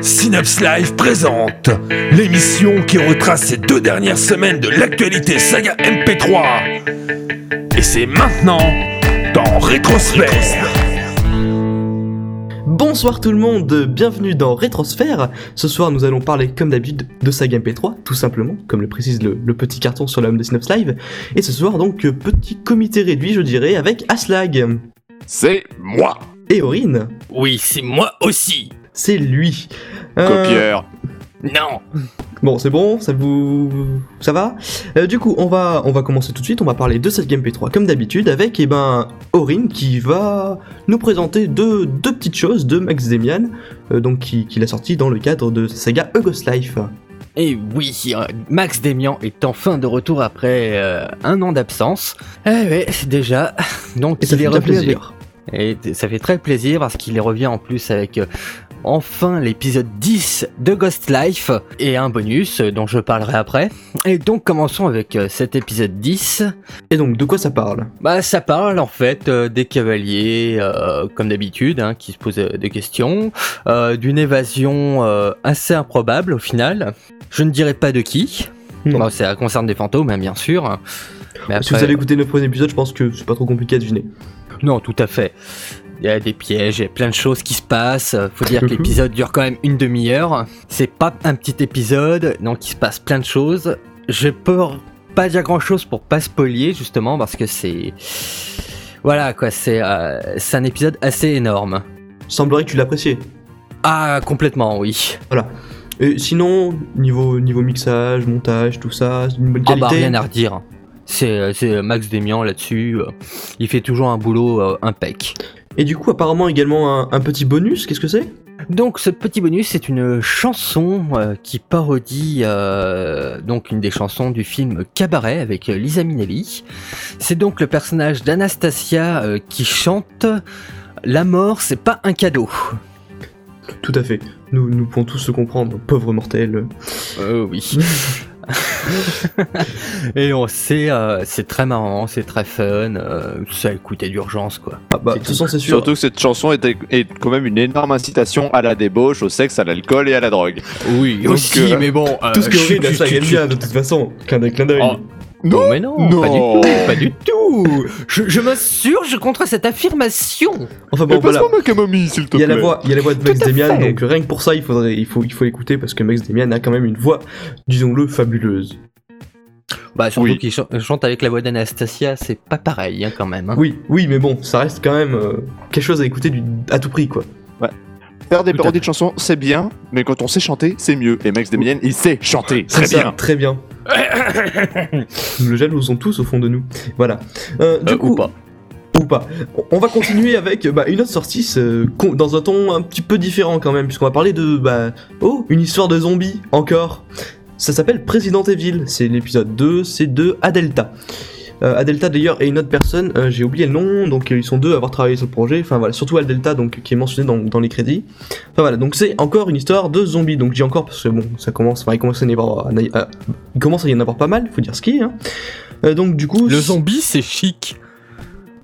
Synapse Live présente l'émission qui retrace ces deux dernières semaines de l'actualité saga MP3. Et c'est maintenant dans Rétrosphère. Bonsoir tout le monde, bienvenue dans Rétrosphère. Ce soir, nous allons parler comme d'habitude de Saga MP3, tout simplement, comme le précise le, le petit carton sur l'homme de Synapse Live. Et ce soir, donc, petit comité réduit, je dirais, avec Aslag C'est moi, et Aurine. Oui, c'est moi aussi. C'est lui. Euh, copieur. Non. Bon, c'est bon, ça vous, ça va Euh, Du coup, on va, on va commencer tout de suite. On va parler de cette Game P3 comme d'habitude avec, eh ben, Aurine qui va nous présenter deux, deux petites choses de Max Demian, euh, donc qui, qu'il a sorti dans le cadre de sa saga A Ghost Life. Et oui, euh, Max Demian est enfin de retour après euh, un an d'absence. Eh ouais, déjà. Donc Et ça il fait est revenu avec- Et ça fait très plaisir parce qu'il revient en plus avec euh, enfin l'épisode 10 de Ghost Life et un bonus euh, dont je parlerai après. Et donc commençons avec euh, cet épisode 10. Et donc, de quoi ça parle? Bah ça parle en fait euh, des cavaliers comme d'habitude hein, qui se posent des questions, d'une évasion assez improbable au final. Je ne dirai pas de qui. Bon, ça concerne des fantômes hein, bien sûr. Mais Si vous avez écouté le premier épisode, je pense que c'est pas trop compliqué à deviner. Non, tout à fait. Il y a des pièges, il y a plein de choses qui se passent. Faut dire que l'épisode dure quand même une demi-heure. C'est pas un petit épisode, donc il se passe plein de choses. Je peux pas dire grand chose pour pas spoiler, justement, parce que c'est. Voilà, quoi, c'est euh, c'est un épisode assez énorme. Semblerait que tu l'appréciais. Ah, complètement, oui. Et sinon, niveau, niveau mixage, montage, tout ça, c'est une bonne Ah bah, qualité. rien à redire. C'est c'est Max Demian là-dessus. euh, Il fait toujours un boulot euh, impec. Et du coup, apparemment également un, un petit bonus, qu'est-ce que c'est? Donc ce petit bonus c'est une chanson euh, qui parodie euh, donc une des chansons du film Cabaret avec euh, Lisa Minnelli. C'est donc le personnage d'Anastasia euh, qui chante La mort c'est pas un cadeau. Tout à fait. Nous, nous pouvons tous se comprendre, pauvres mortels. Euh, oui. Et on sait, euh, c'est très marrant, c'est très fun, euh, ça a écouté d'urgence quoi. Ah bah, de toute façon, c'est sûr. Surtout que cette chanson est, est quand même une énorme incitation à la débauche, au sexe, à l'alcool et à la drogue. Oui, Donc, aussi, euh, mais bon. euh, Tout ce que a chut, ça chut. bien, de toute façon. Clin d'œil, clin d'œil. Oh. Non, mais non, Non. pas du tout, pas du tout. Je, je m'insurge contre cette affirmation. Enfin bon, voilà. ma camomille, s'il te Il y, a plaît. la voix, il y a la voix de Max Demian, donc rien que pour ça, il, faudrait, il, faut, il faut l'écouter parce que Max Demian a quand même une voix, disons-le, fabuleuse. Bah surtout Oui. qu'il chan- chante avec la voix d'Anastasia, c'est pas pareil hein, quand même. hein. Oui, oui, mais bon, ça reste quand même euh, quelque chose à écouter du, à tout prix, quoi. Faire des parodies de chansons, c'est bien, mais quand on sait chanter, c'est mieux. Et Max Demian, il sait chanter très ça, bien. Très bien. nous le jalousons tous au fond de nous. Voilà. Euh, du Euh, coup, ou pas. ou pas. On va continuer avec bah, une autre sortie con- dans un ton un petit peu différent quand même, puisqu'on va parler de bah oh une histoire de zombies encore. Ça s'appelle Président Evil. C'est l'épisode 2. C'est de Adelta. Euh, Adelta d'ailleurs et une autre personne, euh, j'ai oublié le nom, donc euh, ils sont deux à avoir travaillé sur le projet. Enfin voilà, surtout Adelta donc qui est mentionné dans, dans les crédits. Enfin voilà, donc c'est encore une histoire de zombies. Donc dis encore parce que bon, ça commence, enfin, il commence à y avoir, à- il commence à y en avoir pas mal, faut dire ce qui est. Hein. Donc du coup, Le zombie c'est chic.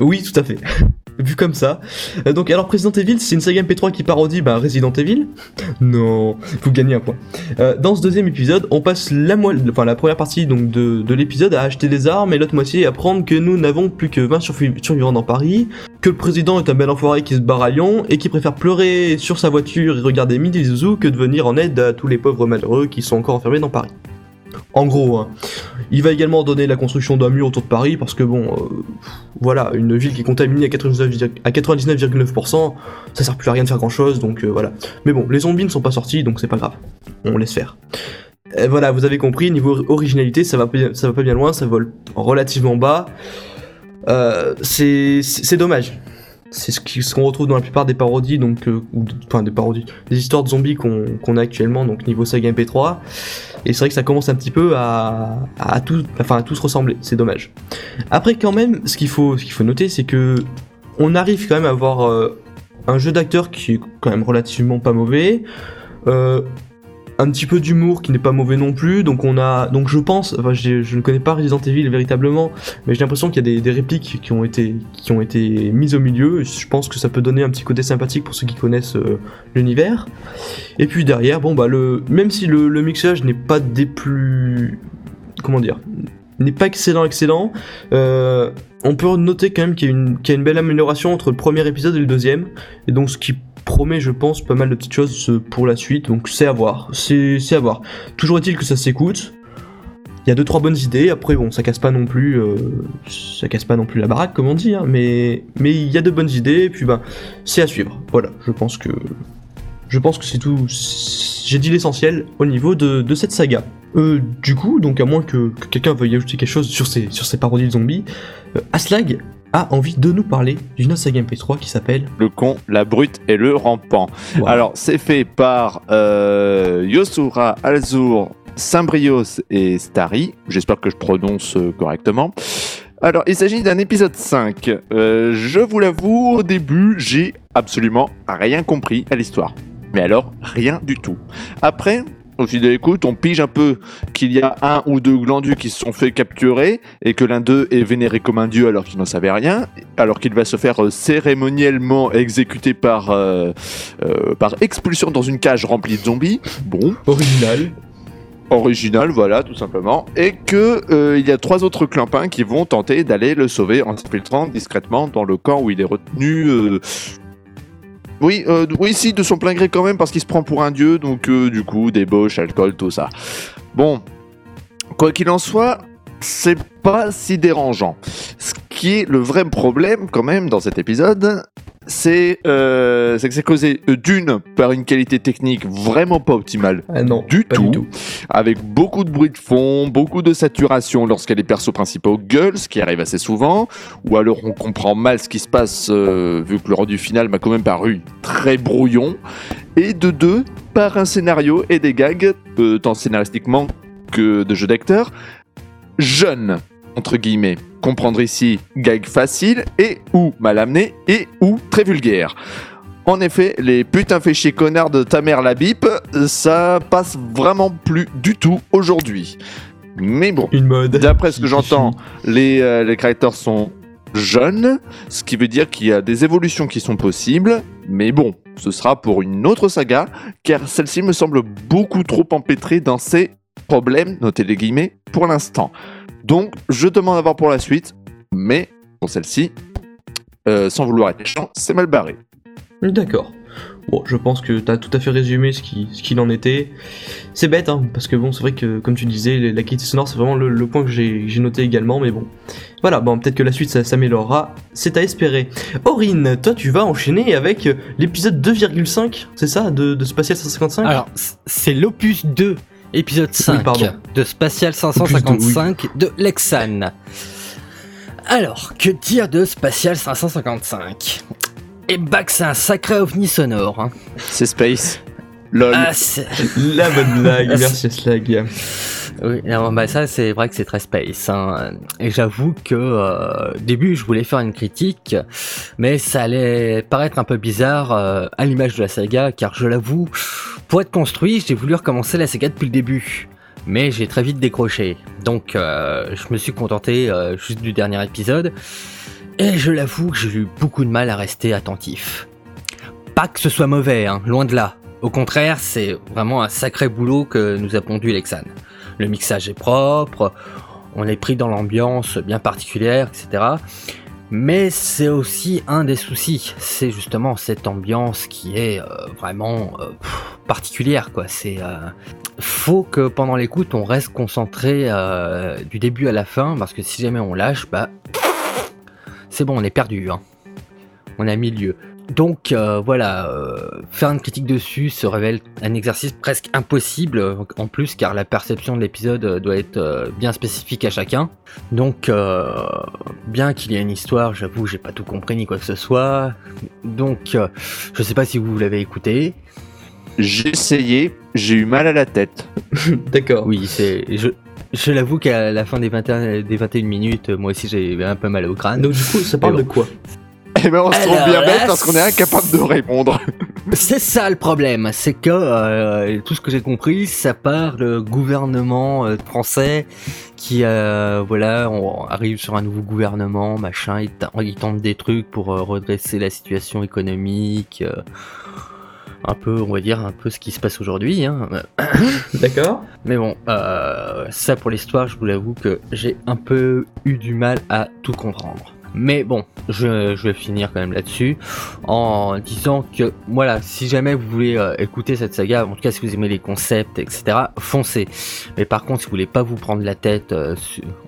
oui, tout à fait. Vu comme ça. Euh, donc, alors, Resident Evil, c'est une saga MP3 qui parodie bah, Resident Evil. Non, vous gagnez un point. Euh, dans ce deuxième épisode, on passe la, enfin, la première partie donc, de, de l'épisode à acheter des armes et l'autre moitié à apprendre que nous n'avons plus que 20 survi- survivants dans Paris, que le président est un bel enfoiré qui se barre à Lyon et qui préfère pleurer sur sa voiture et regarder Midi Zouzou que de venir en aide à tous les pauvres malheureux qui sont encore enfermés dans Paris. En gros, hein. Il va également donner la construction d'un mur autour de Paris parce que bon, euh, voilà, une ville qui est contaminée à 99,9%, à 99,9%, ça sert plus à rien de faire grand chose, donc euh, voilà. Mais bon, les zombies ne sont pas sortis, donc c'est pas grave. On laisse faire. Voilà, vous avez compris, niveau originalité, ça va, va pas bien loin, ça vole relativement bas. Euh, c'est dommage. C'est ce qu'on retrouve dans la plupart des parodies, donc, euh, ou enfin des parodies, des histoires de zombies qu'on a actuellement, donc niveau saga MP3. Et c'est vrai que ça commence un petit peu à, à, enfin, à tous ressembler, c'est dommage. Après, quand même, ce qu'il faut, faut noter, c'est que on arrive quand même à avoir euh, un jeu d'acteur qui est quand même relativement pas mauvais. Euh, un petit peu d'humour qui n'est pas mauvais non plus. Donc on a, donc je pense, enfin je ne connais pas Resident Evil véritablement, mais j'ai l'impression qu'il y a des, répliques qui ont été qui mises au milieu. Je pense que ça peut donner un petit côté sympathique pour ceux qui connaissent euh, l'univers. Et puis derrière, bon bah le, même si le, mixage n'est pas des plus, comment dire, n'est pas excellent excellent, euh, on peut noter quand même qu'il y, a une- qu'il y a une belle amélioration entre le premier épisode et le deuxième, et donc ce qui promet, je pense, pas mal de petites choses pour la suite, donc c'est à voir, c'est à voir. Toujours est-il que ça s'écoute, il y a deux trois bonnes idées, après bon, ça casse pas non plus, euh, ça casse pas non plus la baraque comme on dit, hein, mais mais il y a de bonnes idées, et puis ben c'est à suivre, voilà, je pense que je pense que c'est tout, j'ai dit l'essentiel au niveau de, cette saga. Euh, du coup, donc à moins que, que quelqu'un veuille ajouter quelque chose sur ces, sur ces parodies de zombies, euh, Aslag a envie de nous parler d'une saga MP3 qui s'appelle Le con, la brute et le rampant. Wow. Alors, c'est fait par euh, Yosura, Alzur, Symbrios et Stari. J'espère que je prononce euh, correctement. Alors, il s'agit d'un épisode 5. Euh, je vous l'avoue, au début, j'ai absolument rien compris à l'histoire. Mais alors, rien du tout. Après, au fil de l'écoute, on pige un peu qu'il y a un ou deux glandus qui se sont fait capturer et que l'un d'eux est vénéré comme un dieu alors qu'il n'en savait rien, alors qu'il va se faire euh, cérémoniellement exécuter par, euh, euh, par expulsion dans une cage remplie de zombies. Bon, original. original, voilà, tout simplement. Et que il y a trois autres clampins qui vont tenter d'aller le sauver en s'infiltrant discrètement dans le camp où il est retenu. Oui, euh, oui, si, de son plein gré quand même, parce qu'il se prend pour un dieu, donc euh, du coup, débauche, alcool, tout ça. Bon, quoi qu'il en soit, c'est pas si dérangeant. Ce qui est le vrai problème, quand même, dans cet épisode, c'est euh, c'est que c'est causé euh, d'une par une qualité technique vraiment pas optimale Ah non, Du pas tout. du tout. avec beaucoup de bruit de fond, beaucoup de saturation lorsque les persos principaux gueulent, ce qui arrive assez souvent, ou alors on comprend mal ce qui se passe euh, vu que le rendu final m'a quand même paru très brouillon, et de deux, par un scénario et des gags, euh, tant scénaristiquement que de jeu d'acteur, jeunes, entre guillemets. Comprendre ici gag facile et ou mal amené et ou très vulgaire. En effet, les putains fait chier connards de ta mère la bip, ça passe vraiment plus du tout aujourd'hui. Mais bon, d'après ce que j'entends, les, euh, les créateurs sont jeunes, ce qui veut dire qu'il y a des évolutions qui sont possibles, mais bon, ce sera pour une autre saga, car celle-ci me semble beaucoup trop empêtrée dans ses problèmes, notez les guillemets, pour l'instant. Donc, je demande à voir pour la suite, mais pour celle-ci, euh, sans vouloir être méchant, c'est mal barré. D'accord. Bon, je pense que t'as tout à fait résumé ce qui- ce qu'il en était. C'est bête, hein, parce que bon, c'est vrai que, comme tu disais, la qualité sonore, c'est vraiment le, le point que j'ai noté également, mais bon. Voilà, bon, peut-être que la suite, ça s'améliorera. C'est à espérer. Aurine, toi, tu vas enchaîner avec l'épisode 2,5, c'est ça, de, de Spatial 155 Alors, c'est l'opus 2, épisode 5 pardon. de Spatial 555 de Lexan. Alors, que dire de Spatial 555 Eh bah que c'est un sacré ovni sonore. hein. C'est Space. LOL. Ah, La bonne blague, merci Slag. Oui, non, bah ça c'est vrai que c'est très space. hein. Et j'avoue que euh, au début je voulais faire une critique, mais ça allait paraître un peu bizarre euh, à l'image de la saga, car je l'avoue, pour être construit, j'ai voulu recommencer la saga depuis le début. Mais j'ai très vite décroché. Donc euh, je me suis contenté juste du dernier épisode. Et je l'avoue que j'ai eu beaucoup de mal à rester attentif. Pas que ce soit mauvais, hein, loin de là. Au contraire, c'est vraiment un sacré boulot que nous a pondu Lexan. Le mixage est propre, on est pris dans l'ambiance bien particulière, etc. Mais c'est aussi un des soucis, c'est justement cette ambiance qui est euh, vraiment euh, particulière, quoi. C'est euh, faut que pendant l'écoute on reste concentré du début à la fin, parce que si jamais on lâche, bah c'est bon, on est perdu. Hein. On a mis lieu. Donc euh, voilà, euh, faire une critique dessus se révèle un exercice presque impossible en plus car la perception de l'épisode euh, doit être euh, bien spécifique à chacun. Donc euh, bien qu'il y ait une histoire, j'avoue j'ai pas tout compris ni quoi que ce soit. Donc euh, je sais pas si vous l'avez écouté. J'ai essayé, j'ai eu mal à la tête. D'accord. Oui, c'est je je l'avoue qu'à la fin des 21 des 21 minutes, moi aussi j'ai un peu mal au crâne. Donc du coup, ça parle de quoi? Eh ben, on se trouve bien bête parce qu'on est incapable de répondre. C'est ça le problème, c'est que euh, tout ce que j'ai compris, ça part le gouvernement euh, français qui, euh, voilà, on arrive sur un nouveau gouvernement, machin, il, tente des trucs pour euh, redresser la situation économique, euh, un peu, on va dire, un peu ce qui se passe aujourd'hui. Hein. D'accord Mais bon, euh, ça pour l'histoire, je vous l'avoue que j'ai un peu eu du mal à tout comprendre. Mais bon, je, vais finir quand même là-dessus en disant que voilà, si jamais vous voulez euh, écouter cette saga, en tout cas si vous aimez les concepts, etc., foncez. Mais par contre, si vous voulez pas vous prendre la tête euh,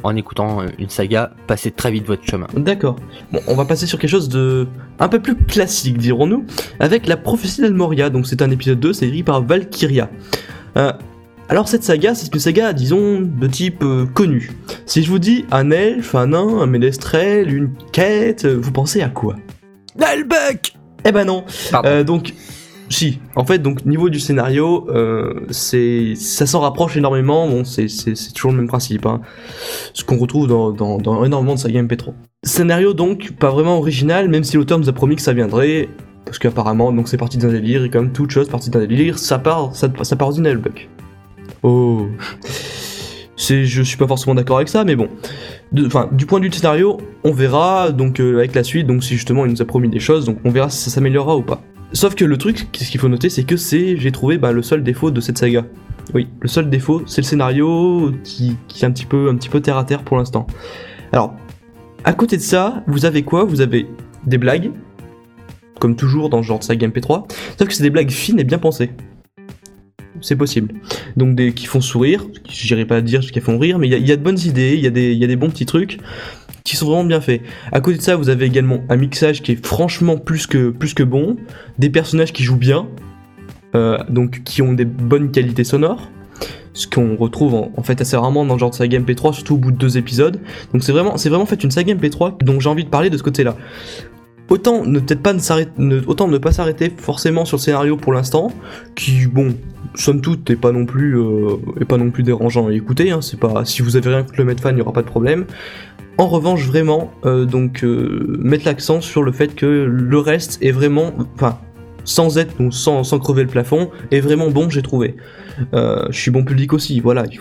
en écoutant euh, une saga, passez très vite votre chemin. D'accord. Bon, on va passer sur quelque chose de un peu plus classique, dirons-nous, avec la prophétie d'Almoria. Donc c'est un épisode 2, c'est écrit par Valkyria. Alors cette saga, c'est une saga, disons, de type euh, connu. Si je vous dis un elfe, un nain, un ménestrel, une quête, euh, vous pensez à quoi? Nalbuck Eh ben non. Euh, donc, si. En fait, donc niveau du scénario, euh, c'est, ça s'en rapproche énormément. Bon, c'est, c'est, c'est toujours le même principe. Hein. Ce qu'on retrouve dans, dans, dans énormément de sagas MP3. Scénario donc pas vraiment original, même si l'auteur nous a promis que ça viendrait. Parce qu'apparemment, donc c'est parti d'un délire, et comme toute chose partie d'un délire, ça part, ça, ça part. Oh. C'est, je suis pas forcément d'accord avec ça, mais bon. Du point de vue du scénario, on verra donc euh, avec la suite, donc si justement il nous a promis des choses, donc on verra si ça s'améliorera ou pas. Sauf que le truc, ce qu'il faut noter, c'est que c'est, j'ai trouvé, bah, le seul défaut de cette saga. Oui, le seul défaut, c'est le scénario qui, qui est un petit peu, un petit peu terre à terre pour l'instant. Alors, à côté de ça, vous avez quoi? Vous avez des blagues, comme toujours dans ce genre de saga MP3, sauf que c'est des blagues fines et bien pensées. C'est possible. Donc des qui font sourire, j'irai pas dire qu'elles font rire, mais il y, a- de bonnes idées, il y, a des- bons petits trucs qui sont vraiment bien faits. À côté de ça, vous avez également un mixage qui est franchement plus que, plus que bon, des personnages qui jouent bien, euh, donc qui ont des bonnes qualités sonores, ce qu'on retrouve en, fait assez rarement dans le genre de saga MP3, surtout au bout de deux épisodes. Donc c'est vraiment, c'est vraiment fait une saga MP3 dont j'ai envie de parler de ce côté-là. Autant ne pas ne s'arrêter, pas s'arrêter forcément sur le scénario pour l'instant, qui bon, somme toute est pas non plus, euh, non plus dérangeant à écouter. Hein, c'est pas, si vous avez rien contre le mettre fan, il y aura pas de problème. En revanche, vraiment, euh, donc euh, mettre l'accent sur le fait que le reste est vraiment, sans être, donc sans, crever le plafond, est vraiment bon, j'ai trouvé. Euh, je suis bon public aussi, voilà, il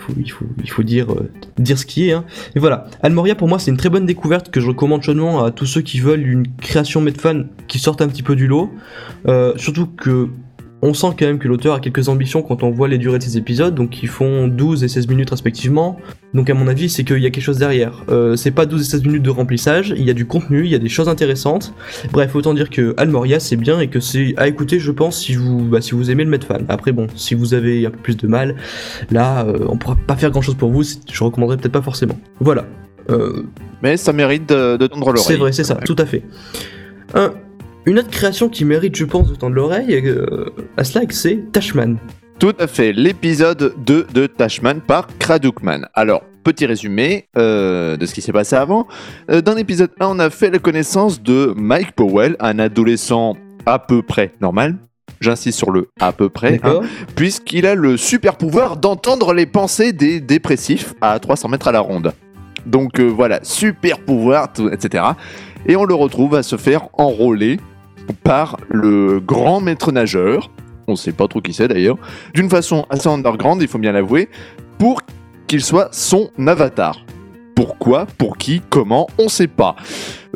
faut dire, euh, dire ce qui est. Hein. Et voilà, Almoria pour moi c'est une très bonne découverte que je recommande chaudement à tous ceux qui veulent une création Medfan qui sorte un petit peu du lot. Euh, surtout que on sent quand même que l'auteur a quelques ambitions quand on voit les durées de ses épisodes, donc ils font 12 et 16 minutes respectivement. Donc à mon avis, c'est qu'il y a quelque chose derrière. Euh, c'est pas 12 et 16 minutes de remplissage, il y a du contenu, il y a des choses intéressantes. Bref, autant dire que Almoria c'est bien et que c'est à écouter, je pense, si vous, bah, si vous aimez le Medfan. Après bon, si vous avez un peu plus de mal, là, euh, on pourra pas faire grand chose pour vous, je recommanderais peut-être pas forcément. Voilà. Euh, Mais ça mérite de, de tendre l'oreille. c'est vrai, c'est ça, tout à fait. Un- une autre création qui mérite, je pense, de tendre l'oreille euh, à Slack, c'est Tashman. Tout à fait, l'épisode 2 de Tashman par Kradukman. Alors, petit résumé euh, de ce qui s'est passé avant. Euh, dans l'épisode 1, on a fait la connaissance de Mike Powell, un adolescent à peu près normal. J'insiste sur le à peu près, hein, puisqu'il a le super pouvoir d'entendre les pensées des dépressifs à 300 mètres à la ronde. Donc euh, voilà, super pouvoir, tout- etc. Et on le retrouve à se faire enrôler par le grand maître nageur, on sait pas trop qui c'est d'ailleurs, d'une façon assez underground, il faut bien l'avouer, pour qu'il soit son avatar. Pourquoi Pour qui Comment On sait pas.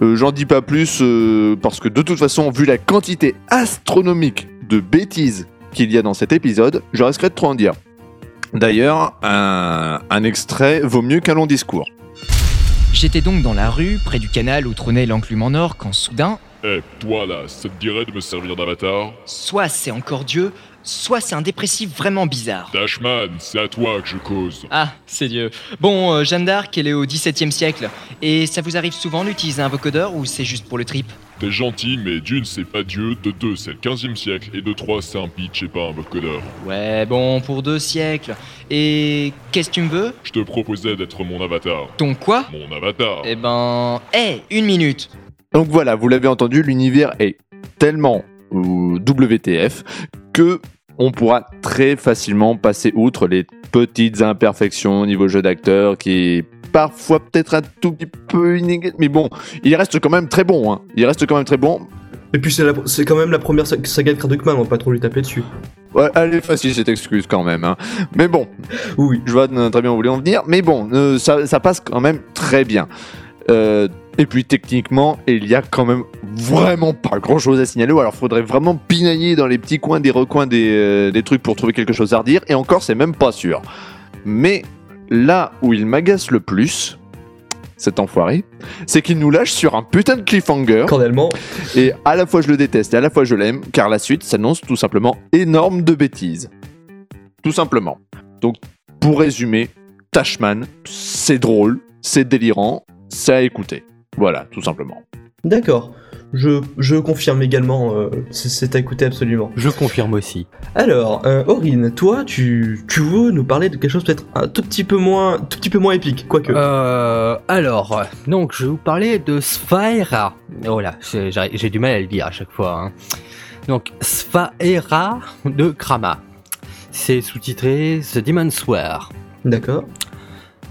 Euh, J'en dis pas plus euh, parce que de toute façon, vu la quantité astronomique de bêtises qu'il y a dans cet épisode, je risquerais de trop en dire. D'ailleurs, un, un extrait vaut mieux qu'un long discours. J'étais donc dans la rue, près du canal où trônait l'enclume en or, quand soudain, Eh, toi là, ça te dirait de me servir d'avatar soit c'est encore Dieu, soit c'est un dépressif vraiment bizarre. Dashman, c'est à toi que je cause. Ah, c'est Dieu. Bon, euh, Jeanne d'Arc, elle est au XVIIe siècle. Et ça vous arrive souvent d'utiliser un vocodeur ou c'est juste pour le trip? T'es gentil, mais d'une, c'est pas Dieu, de deux, c'est le 15e siècle, et de trois, c'est un pitch et pas un vocodeur. Ouais, bon, pour deux siècles. Et qu'est-ce que tu me veux? Je te proposais d'être mon avatar. Ton quoi? Mon avatar Eh ben... Eh, une minute Donc voilà, vous l'avez entendu, l'univers est tellement euh, WTF que on pourra très facilement passer outre les petites imperfections au niveau jeu d'acteur qui est parfois peut-être un tout petit peu inégal. Mais bon, il reste quand même très bon. Hein. Il reste quand même très bon. Et puis c'est quand même la première sa- saga de Kradukman, on va pas trop lui taper dessus. Ouais, elle est facile cette excuse quand même. hein. Mais bon, Oui, je vois très bien où vous voulez en venir. Mais bon, euh, ça, ça passe quand même très bien. Euh, et puis techniquement, il y a quand même vraiment pas grand chose à signaler. Ou alors faudrait vraiment pinailler dans les petits coins, des recoins des, euh, des trucs pour trouver quelque chose à redire. Et encore, c'est même pas sûr. Mais là où il m'agace le plus, cet enfoiré, c'est qu'il nous lâche sur un putain de cliffhanger. cordialement. Et à la fois je le déteste et à la fois je l'aime, car la suite s'annonce tout simplement énorme de bêtises. Tout simplement. Donc, pour résumer, Tashman, c'est drôle, c'est délirant, c'est à écouter. Voilà, tout simplement. D'accord. Je, je confirme également, euh, c'est- à écouter absolument. Je confirme aussi. Alors, euh, Aurine, toi, tu, tu veux nous parler de quelque chose peut-être un tout petit peu moins, tout petit peu moins épique, quoique. Euh, alors, donc je vais vous parler de Sphaera. Oh là, j'ai j'ai du mal à le dire à chaque fois. hein. Donc, Sphaera de Krama. C'est sous-titré The Demon's War. D'accord.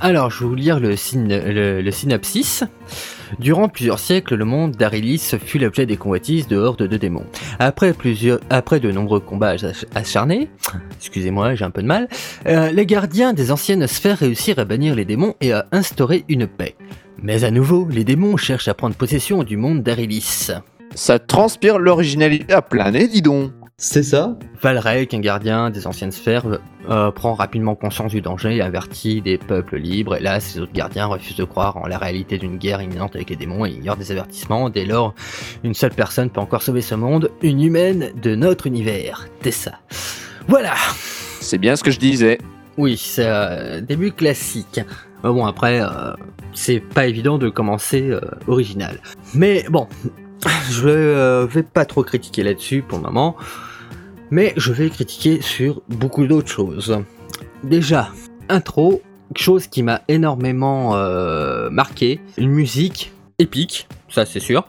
Alors, je vais vous lire le, syn- le- le synopsis. Durant plusieurs siècles, le monde d'Arilis fut l'objet des convoitises de hordes de démons. Après, de nombreux combats ach- acharnés, excusez-moi, j'ai un peu de mal, euh, les gardiens des anciennes sphères réussirent à bannir les démons et à instaurer une paix. Mais à nouveau, les démons cherchent à prendre possession du monde d'Arilis. Ça transpire l'originalité à plein dis donc. C'est ça Valrek, un gardien des anciennes sphères, euh, prend rapidement conscience du danger et avertit des peuples libres. Hélas, les autres gardiens refusent de croire en la réalité d'une guerre imminente avec les démons et ignorent des avertissements. Dès lors, une seule personne peut encore sauver ce monde, une humaine de notre univers. Tessa. Voilà C'est bien ce que je disais. Oui, c'est un début classique. Mais bon, après, euh, c'est pas évident de commencer euh, original. Mais bon, je euh, vais pas trop critiquer là-dessus pour le moment. Mais je vais critiquer sur beaucoup d'autres choses. Déjà, intro, chose qui m'a énormément euh, marqué, une musique épique, ça c'est sûr,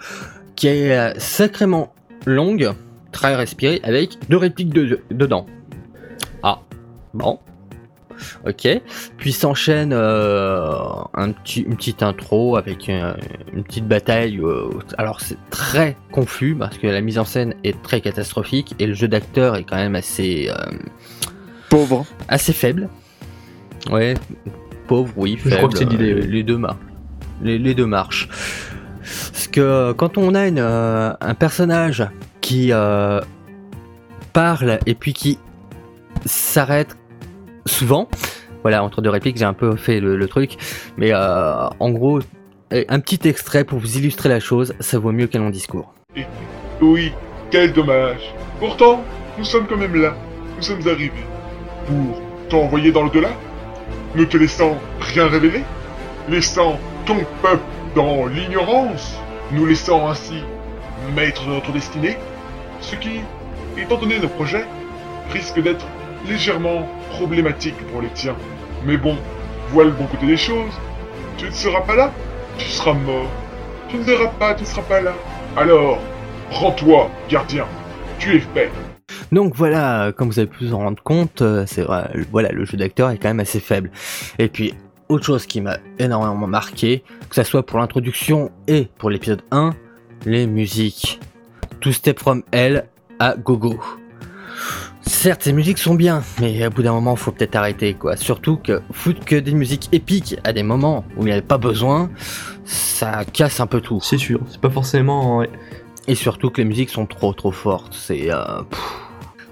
qui est euh, sacrément longue, très respirée, avec deux répliques de- dedans. Ah, bon. Ok. Puis s'enchaîne euh, un petit, une petite intro avec euh, une petite bataille. euh, alors c'est très confus parce que la mise en scène est très catastrophique et le jeu d'acteur est quand même assez euh, Pauvre. assez faible. Ouais, pauvre, oui, Je faible. crois que c'est l'idée, euh, oui. Les deux mar- les, les deux marchent. Parce que quand on a une, euh, un personnage qui euh, parle et puis qui s'arrête souvent, voilà, entre deux répliques, j'ai un peu fait le, truc, mais euh, en gros, un petit extrait pour vous illustrer la chose, ça vaut mieux qu'un long discours. Oui, quel dommage. Pourtant, nous sommes quand même là. Nous sommes arrivés. Pour t'envoyer dans le-delà Ne te laissant rien révéler Laissant ton peuple dans l'ignorance Nous laissant ainsi maître de notre destinée Ce qui, étant donné nos projets, risque d'être légèrement problématique pour les tiens. Mais bon, voilà le bon côté des choses. Tu ne seras pas là Tu seras mort. Tu ne verras pas, tu ne seras pas là. Alors, rends-toi, gardien. Tu es fait. Donc voilà, comme vous avez pu vous en rendre compte, euh, c'est vrai, voilà, le jeu d'acteur est quand même assez faible. Et puis, autre chose qui m'a énormément marqué, que ça soit pour l'introduction et pour l'épisode 1, les musiques. To Step From Hell à Gogo. Certes, ces musiques sont bien, mais à bout d'un moment, faut peut-être arrêter, quoi. Surtout que foutre que des musiques épiques à des moments où il n'y avait pas besoin, ça casse un peu tout. C'est sûr, c'est pas forcément. ouais. Et surtout que les musiques sont trop trop fortes. C'est euh,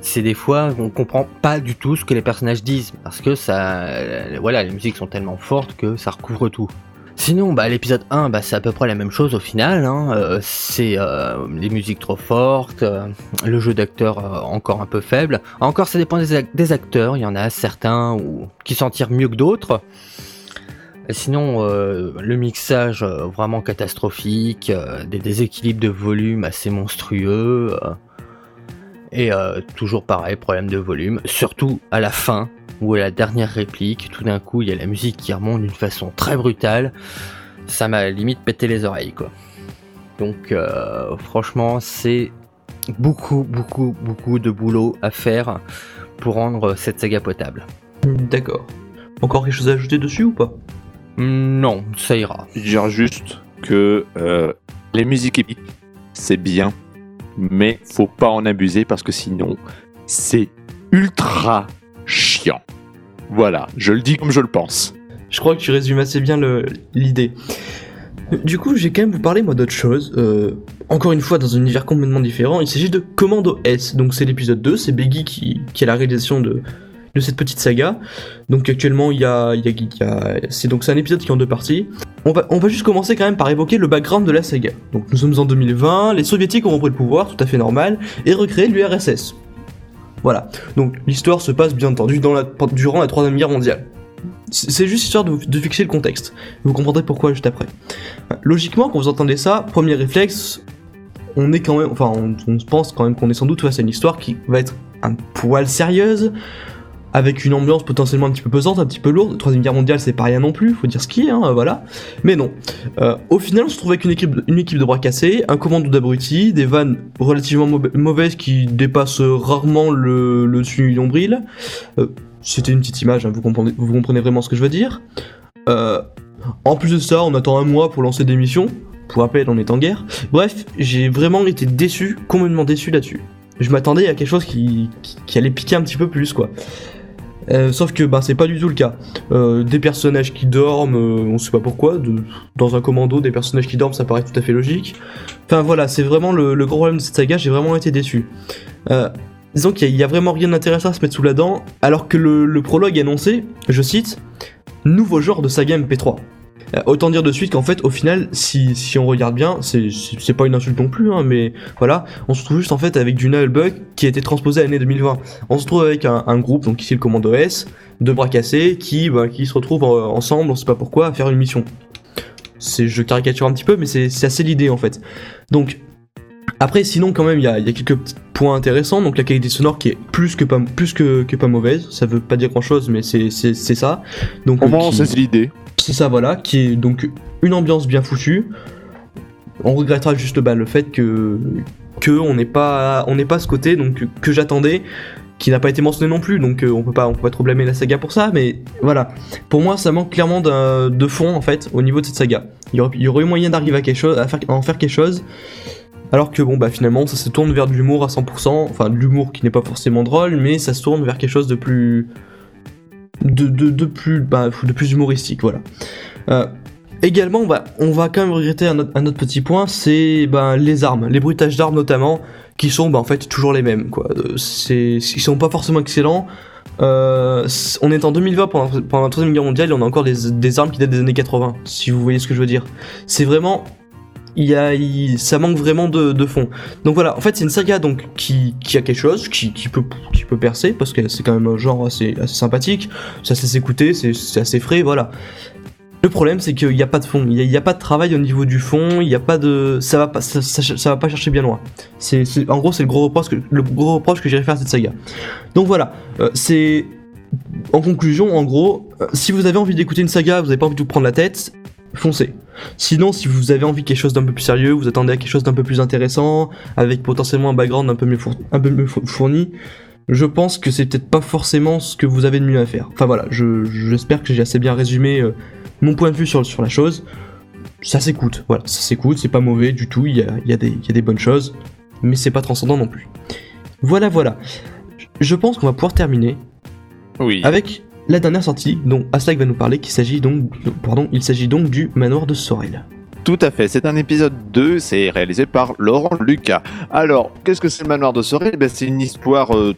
c'est des fois on comprend pas du tout ce que les personnages disent parce que ça euh, voilà les musiques sont tellement fortes que ça recouvre tout. Sinon bah l'épisode 1 bah c'est à peu près la même chose au final. hein. Euh, c'est euh, les musiques trop fortes, euh, le jeu d'acteur encore un peu faible. Encore ça dépend des, ac- des acteurs. Il y en a certains qui s'en tirent mieux que d'autres. Sinon, le mixage vraiment catastrophique, des déséquilibres de volume assez monstrueux, et euh, toujours pareil, problème de volume, surtout à la fin, où à la dernière réplique, tout d'un coup, il y a la musique qui remonte d'une façon très brutale, ça m'a limite pété les oreilles, quoi. Donc, euh, franchement, c'est beaucoup, beaucoup, beaucoup de boulot à faire pour rendre cette saga potable. D'accord. Encore quelque chose à ajouter dessus ou pas? Non, ça ira. Je dirais juste que euh, les musiques épiques, c'est bien, mais faut pas en abuser parce que sinon, c'est ultra chiant. Voilà, je le dis comme je le pense. Je crois que tu résumes assez bien l'idée. Du coup, j'ai quand même vous parler moi d'autre chose. Euh, encore une fois, dans un univers complètement différent, il s'agit de Commando S. Donc c'est l'épisode 2, c'est Beggy qui, qui a la réalisation de, de cette petite saga. Donc actuellement, il y a, c'est donc c'est un épisode qui est en deux parties. On va, on va juste commencer quand même par évoquer le background de la saga. Donc nous sommes en 2020, les soviétiques ont repris le pouvoir, tout à fait normal, et recréé l'URSS. Voilà. Donc l'histoire se passe bien entendu dans la, durant la troisième guerre mondiale. C'est juste histoire de, de fixer le contexte. Vous comprendrez pourquoi juste après. Logiquement, quand vous entendez ça, premier réflexe, on est quand même, enfin, on, on pense quand même qu'on est sans doute face à une histoire qui va être un poil sérieuse, avec une ambiance potentiellement un petit peu pesante, un petit peu lourde. Troisième guerre mondiale, c'est pas rien non plus, faut dire ce qui est, hein, voilà. Mais non. Euh, au final, on se trouve avec une équipe, une équipe de bras cassés, un commando d'abrutis, des vannes relativement mauvais- mauvaises qui dépassent rarement le, le dessus. Euh, C'était une petite image, hein, vous, comprenez, vous comprenez vraiment ce que je veux dire. Euh, en plus de ça, on attend un mois pour lancer des missions. Pour rappel, on est en guerre. Bref, j'ai vraiment été déçu, complètement déçu là-dessus. Je m'attendais à quelque chose qui allait piquer un petit peu plus, quoi. Euh, sauf que bah, c'est pas du tout le cas. Euh, des personnages qui dorment, euh, on sait pas pourquoi. dans un commando, des personnages qui dorment, ça paraît tout à fait logique. Enfin voilà, c'est vraiment le, gros problème de cette saga, j'ai vraiment été déçu. Euh, disons qu'il y, a- vraiment rien d'intéressant à se mettre sous la dent, alors que le, le prologue annonçait, je cite, nouveau genre de saga MP3. Euh, autant dire de suite qu'en fait, au final, si, si on regarde bien, c'est- c'est c'est pas une insulte non plus, hein, mais voilà, on se trouve juste en fait avec du Nullbug qui a été transposé à l'année 2020. On se trouve avec un, un groupe, donc ici le commando S, de bras cassés, qui, bah, qui se retrouvent euh, ensemble, on sait pas pourquoi, à faire une mission. C'est, je caricature un petit peu, mais c'est c'est assez l'idée en fait. Donc, après, sinon, quand même, il y a, il y a quelques petits points intéressants. Donc, la qualité sonore qui est plus que pas, plus que, que pas mauvaise. Ça veut pas dire grand chose, mais c'est c'est- c'est ça. Donc, Au euh, moins, qui- saisit l'idée. C'est ça, voilà, qui est donc une ambiance bien foutue. On regrettera juste bah, le fait que que on n'est pas pas ce côté donc que j'attendais, qui n'a pas été mentionné non plus. Donc euh, on peut pas peut pas trop blâmer la saga pour ça, mais voilà. Pour moi, ça manque clairement de fond en fait au niveau de cette saga. Il y aurait, eu moyen d'arriver à faire, en faire quelque chose. Alors que bon bah finalement ça se tourne vers de l'humour à 100%, enfin de l'humour qui n'est pas forcément drôle, mais ça se tourne vers quelque chose de plus bah, de plus humoristique voilà. Euh, également bah, on va quand même regretter un autre, petit point, c'est bah, les armes, les bruitages d'armes notamment, qui sont en fait toujours les mêmes quoi. Euh, C'est ils sont pas forcément excellents. Euh, on est en 2020 pendant, la troisième guerre mondiale et on a encore des armes qui datent des années 80, si vous voyez ce que je veux dire. C'est vraiment il y a, ça manque vraiment de, de fond. Donc voilà, en fait c'est une saga donc qui, qui a quelque chose, qui, qui peut, qui peut percer parce que c'est quand même un genre assez, assez sympathique, ça se laisse écouter, c'est assez frais, voilà. Le problème c'est qu'il n'y a pas de fond, il n'y a, pas de travail au niveau du fond, il n'y a pas de, ça va pas, ça, va pas chercher bien loin. C'est, en gros c'est le gros reproche que, le gros reproche que j'irais faire à cette saga. Donc voilà, euh, c'est en conclusion, en gros, euh, si vous avez envie d'écouter une saga, vous n'avez pas envie de vous prendre la tête, foncez. Sinon, si vous avez envie de quelque chose d'un peu plus sérieux, vous attendez à quelque chose d'un peu plus intéressant, avec potentiellement un background un peu mieux, four- un peu mieux four- fourni, je pense que c'est peut-être pas forcément ce que vous avez de mieux à faire. Enfin voilà, je- j'espère que j'ai assez bien résumé euh, mon point de vue sur, sur la chose. Ça s'écoute, voilà, ça s'écoute, c'est pas mauvais du tout, il y a, y a y a des bonnes choses, mais c'est pas transcendant non plus. Voilà, voilà. Je pense qu'on va pouvoir terminer Oui. avec la dernière sortie dont Aslak va nous parler, s'agit donc, il s'agit donc du manoir de Sorel. Tout à fait, c'est un épisode 2, c'est réalisé par Laurent Lucas. Alors, qu'est-ce que c'est le manoir de Sorel? Ben, C'est une histoire euh,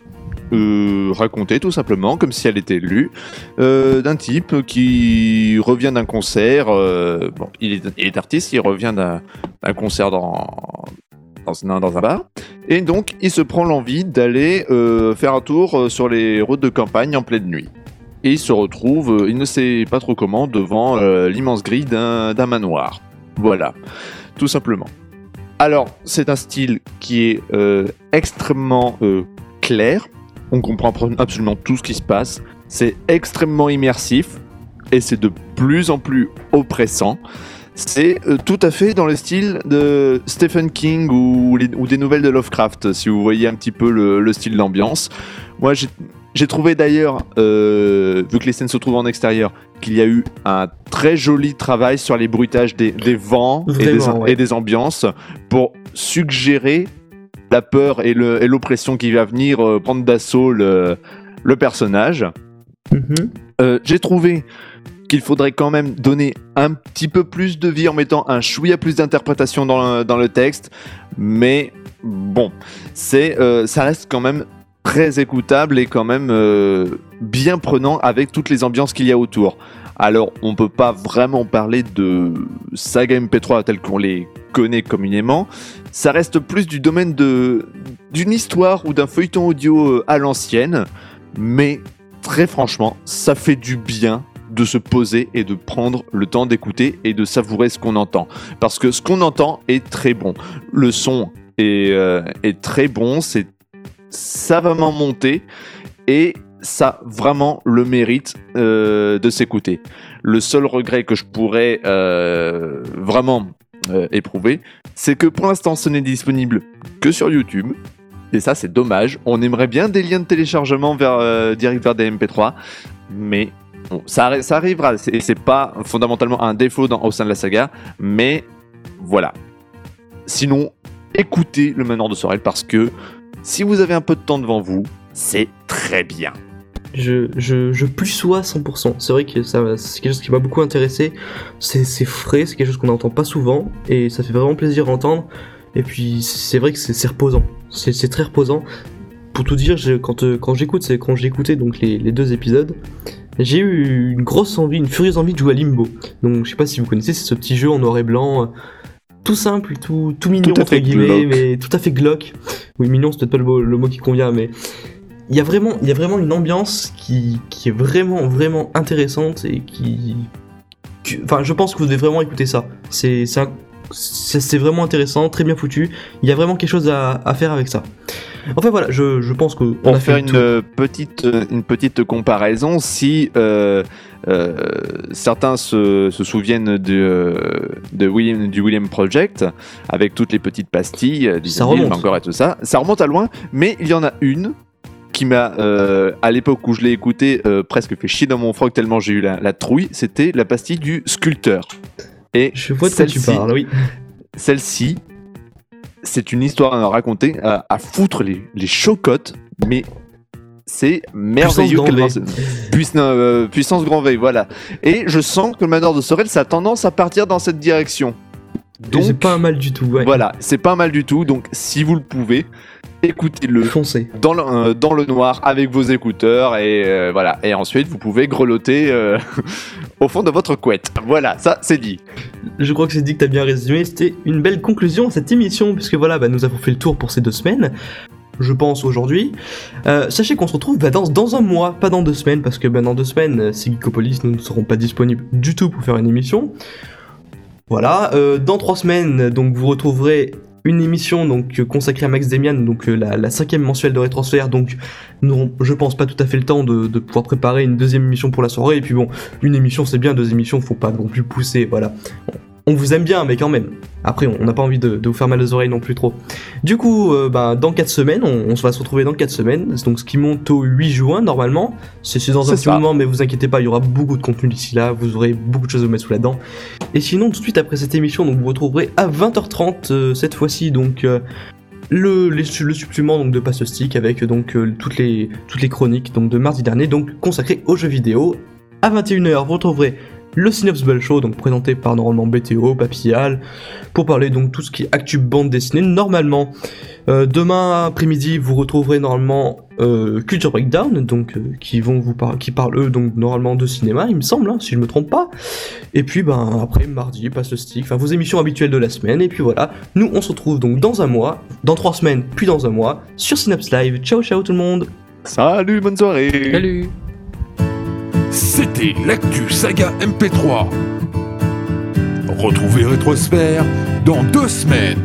euh, racontée tout simplement, comme si elle était lue, euh, d'un type qui revient d'un concert. bon, il est, artiste, il revient d'un concert dans, un, bar. Et donc, il se prend l'envie d'aller faire un tour sur les routes de campagne en pleine nuit. Et il se retrouve, euh, il ne sait pas trop comment, devant euh, l'immense grille d'un manoir. Voilà, tout simplement. Alors, c'est un style qui est euh, extrêmement clair. On comprend pr- absolument tout ce qui se passe. C'est extrêmement immersif et c'est de plus en plus oppressant. C'est tout à fait dans le style de Stephen King ou, ou des nouvelles de Lovecraft, si vous voyez un petit peu le style d'ambiance. Moi, j'ai- j'ai trouvé d'ailleurs, euh, vu que les scènes se trouvent en extérieur, qu'il y a eu un très joli travail sur les bruitages des, des vents et, des, Vraiment, ouais. et des ambiances pour suggérer la peur et l'oppression qui va venir euh, prendre d'assaut le, le personnage. Mhm. Euh, j'ai trouvé qu'il faudrait quand même donner un petit peu plus de vie en mettant un chouïa plus d'interprétation dans le, dans le texte, mais bon, c'est, euh, ça reste quand même très écoutable et quand même euh, bien prenant avec toutes les ambiances qu'il y a autour. Alors, on peut pas vraiment parler de saga MP3 telles qu'on les connaît communément. Ça reste plus du domaine d'une histoire ou d'un feuilleton audio euh, à l'ancienne, mais très franchement, ça fait du bien de se poser et de prendre le temps d'écouter et de savourer ce qu'on entend. Parce que ce qu'on entend est très bon. Le son est, euh, est très bon, c'est savamment monté et ça vraiment le mérite euh, de s'écouter. Le seul regret que je pourrais euh, vraiment euh, éprouver, c'est que pour l'instant ce n'est disponible que sur YouTube. Et ça, c'est dommage. On aimerait bien des liens de téléchargement direct vers des MP3, mais bon, ça, ça arrivera. C'est c'est pas fondamentalement un défaut dans, au sein de la saga, mais voilà. Sinon, écoutez le Manoir de Sorel parce que si vous avez un peu de temps devant vous, c'est très bien. Je, je, plus sois 100%. C'est vrai que c'est quelque chose qui m'a beaucoup intéressé. C'est frais, c'est quelque chose qu'on n'entend pas souvent et ça fait vraiment plaisir à entendre. Et puis c'est vrai que c'est reposant. C'est très reposant. Pour tout dire, quand, euh, quand j'écoute, c'est quand écouté donc les, les deux épisodes, j'ai eu une grosse envie, une furieuse envie de jouer à Limbo. Donc je sais pas si vous connaissez, c'est ce petit jeu en noir et blanc, euh, tout simple, tout, tout mignon Tout à entre fait guillemets, glauque. mais tout à fait glauque. Oui, mignon, c'est peut-être pas le mot, le mot qui convient, mais il y a vraiment, il y a vraiment une ambiance qui, qui est vraiment, vraiment intéressante et qui, qui- enfin, je pense que vous devez vraiment écouter ça. C'est, vraiment intéressant, très bien foutu. Il y a vraiment quelque chose à, à faire avec ça. Enfin voilà, je, je pense que on Pour a fait une euh, petite, euh, une petite comparaison, si euh, euh, certains se, se souviennent de, de William, du William Project, avec toutes les petites pastilles, euh, Ça encore et tout ça, ça remonte à loin, mais il y en a une qui m'a, euh, à l'époque où je l'ai écouté, euh, presque fait chier dans mon froc tellement j'ai eu la, la trouille, c'était la pastille du sculpteur. Et Je vois de quoi tu parles, oui. Celle-ci, c'est une histoire à raconter, à, à foutre les, les chocottes, mais c'est merveilleux. grand quelle V. vince- Puiss- non, euh, puissance grand V, voilà. Et je sens que le manoir de Sorel, ça a tendance à partir dans cette direction. Donc, c'est pas mal du tout, ouais. voilà, c'est pas mal du tout. Donc, si vous le pouvez, écoutez-le Foncez. dans le, euh, dans le noir avec vos écouteurs et euh, voilà. Et ensuite, vous pouvez grelotter euh, au fond de votre couette. Voilà, ça c'est dit. Je crois que c'est dit que t'as bien résumé. C'était une belle conclusion à cette émission, puisque voilà, bah, nous avons fait le tour pour ces deux semaines. Je pense aujourd'hui. Euh, sachez qu'on se retrouve bah, dans, dans un mois, pas dans deux semaines, parce que bah, dans deux semaines, c'est Geekopolis, nous ne serons pas disponibles du tout pour faire une émission. Voilà, euh, dans trois semaines, donc vous retrouverez une émission donc consacrée à Max Demian, donc euh, la, cinquième mensuelle de Rétransfert. Donc, nous je pense, pas tout à fait le temps de, de pouvoir préparer une deuxième émission pour la soirée. Et puis bon, une émission c'est bien, deux émissions faut pas non plus pousser, voilà. On vous aime bien, mais quand même. Après, on n'a pas envie de, de vous faire mal aux oreilles non plus trop. Du coup, euh, bah, dans 4 semaines, on, va se retrouver dans 4 semaines, donc ce qui monte au 8 juin normalement. C'est dans un petit ça. moment, mais vous inquiétez pas, il y aura beaucoup de contenu d'ici là, vous aurez beaucoup de choses à vous mettre sous la dent. Et sinon, tout de suite après cette émission, donc vous retrouverez à 20h30 euh, cette fois-ci, donc. euh, le, les- le supplément donc de Passe Stick avec donc euh, toutes les toutes les chroniques donc de mardi dernier donc consacrées aux jeux vidéo. À 21h, vous retrouverez le Synops Ball Show, donc présenté par normalement BTO, Papillal, pour parler donc tout ce qui est actu bande dessinée. Normalement, euh, demain après-midi, vous retrouverez normalement euh, Culture Breakdown, donc euh, qui vont vous par- qui parlent eux donc normalement de cinéma, il me semble, hein, si je me trompe pas. Et puis ben après mardi, passe le stick, enfin vos émissions habituelles de la semaine. Et puis voilà, nous on se retrouve donc dans un mois, dans trois semaines, puis dans un mois sur Synops Live. Ciao ciao tout le monde. Salut, bonne soirée. Salut C'était l'actu saga MP3. Retrouvez Rétrosphère dans deux semaines.